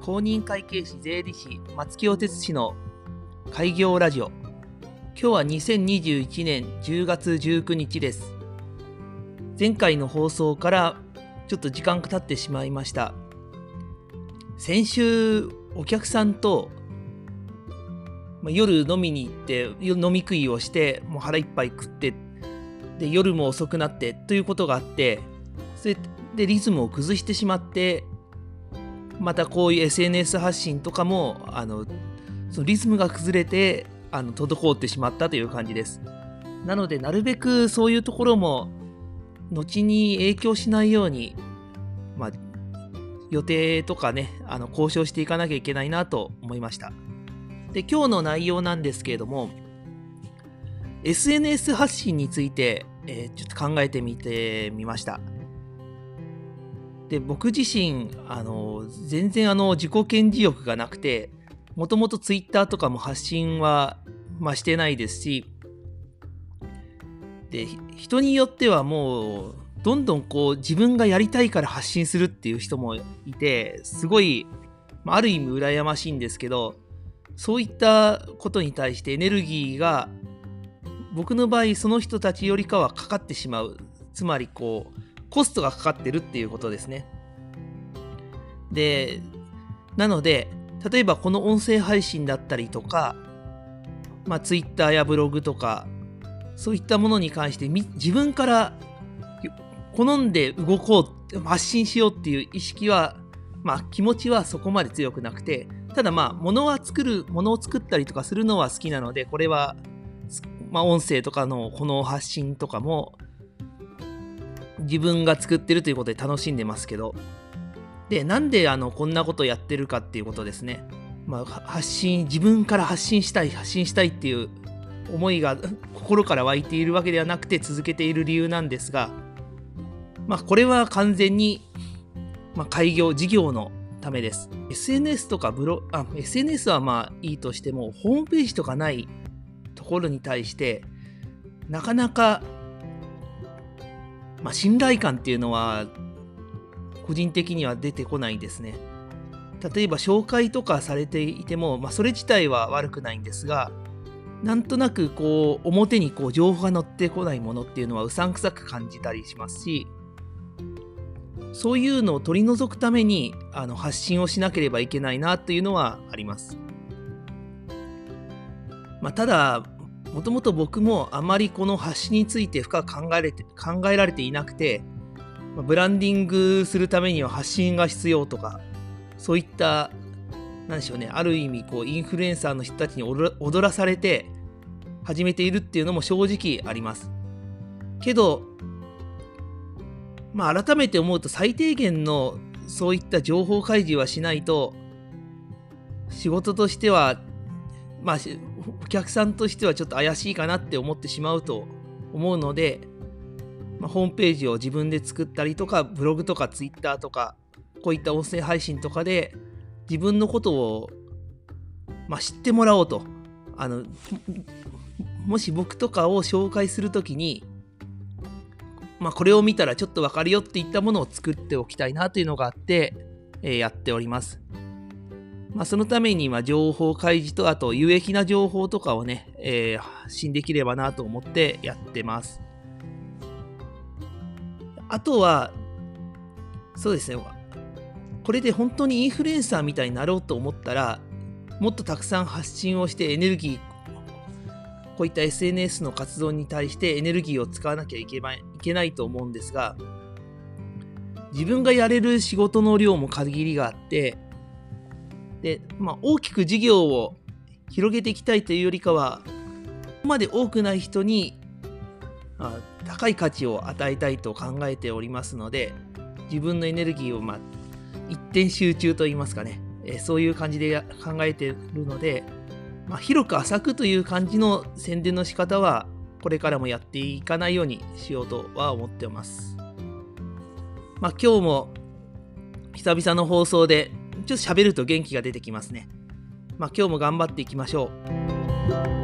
公認会計士税理士松木お哲氏の開業ラジオ。今日は2021年10月19日です。前回の放送からちょっと時間が経ってしまいました。先週お客さんと夜飲みに行って飲み食いをしてもう腹いっぱい食ってで夜も遅くなってということがあってそれでリズムを崩してしまってまたこういう SNS 発信とかもあのそのリズムが崩れてあの滞ってしまったという感じです。なのでなるべくそういうところも後に影響しないように、まあ、予定とかねあの交渉していかなきゃいけないなと思いました。で今日の内容なんですけれども SNS 発信について、えー、ちょっと考えてみてみました。で僕自身あの全然あの自己顕示欲がなくてもともと Twitter とかも発信は、まあ、してないですしで人によってはもうどんどんこう自分がやりたいから発信するっていう人もいてすごい、ある意味羨ましいんですけどそういったことに対してエネルギーが僕の場合その人たちよりかはかかってしまう。つまりこうコストがかかってるっていうことですね。で、なので、例えばこの音声配信だったりとか、まあ、Twitter やブログとか、そういったものに関して自分から好んで動こう、発信しようっていう意識は、まあ気持ちはそこまで強くなくて、ただまあ物は作る、物を作ったりとかするのは好きなので、これは、まあ音声とかのこの発信とかも、自分が作ってるということで楽しんでますけど、で、なんであのこんなことやってるかっていうことですね。まあ、発信、自分から発信したい、発信したいっていう思いが 心から湧いているわけではなくて続けている理由なんですが、まあ、これは完全に、まあ、開業、事業のためです。SNS とかブロ、あ、SNS はまあいいとしても、ホームページとかないところに対して、なかなかまあ、信頼感っていうのは個人的には出てこないですね。例えば紹介とかされていても、まあ、それ自体は悪くないんですがなんとなくこう表にこう情報が載ってこないものっていうのはうさんくさく感じたりしますしそういうのを取り除くためにあの発信をしなければいけないなというのはあります。まあ、ただもともと僕もあまりこの発信について深く考えれて考えられていなくて、ブランディングするためには発信が必要とか、そういった、なんでしょうね、ある意味こうインフルエンサーの人たちに踊らされて始めているっていうのも正直あります。けど、まあ改めて思うと最低限のそういった情報開示はしないと仕事としてはまあお客さんとしてはちょっと怪しいかなって思ってしまうと思うので、まあ、ホームページを自分で作ったりとかブログとかツイッターとかこういった音声配信とかで自分のことを、まあ、知ってもらおうとあのもし僕とかを紹介するときに、まあ、これを見たらちょっとわかるよっていったものを作っておきたいなというのがあって、えー、やっております。まあ、そのためにま情報開示とあと有益な情報とかをね、えー、発信できればなと思ってやってます。あとは、そうですね、これで本当にインフルエンサーみたいになろうと思ったら、もっとたくさん発信をしてエネルギー、こういった SNS の活動に対してエネルギーを使わなきゃいけないいけないと思うんですが、自分がやれる仕事の量も限りがあって、で、まあ、大きく事業を広げていきたいというよりかは、ここまで多くない人に、あ、高い価値を与えたいと考えておりますので、自分のエネルギーを、まあ、一点集中といいますかね、え、そういう感じで考えているので、まあ、広く浅くという感じの宣伝の仕方は、これからもやっていかないようにしようとは思っています。まあ、今日も久々の放送でちょっと喋ると元気が出てきますね。まあ、今日も頑張っていきましょう。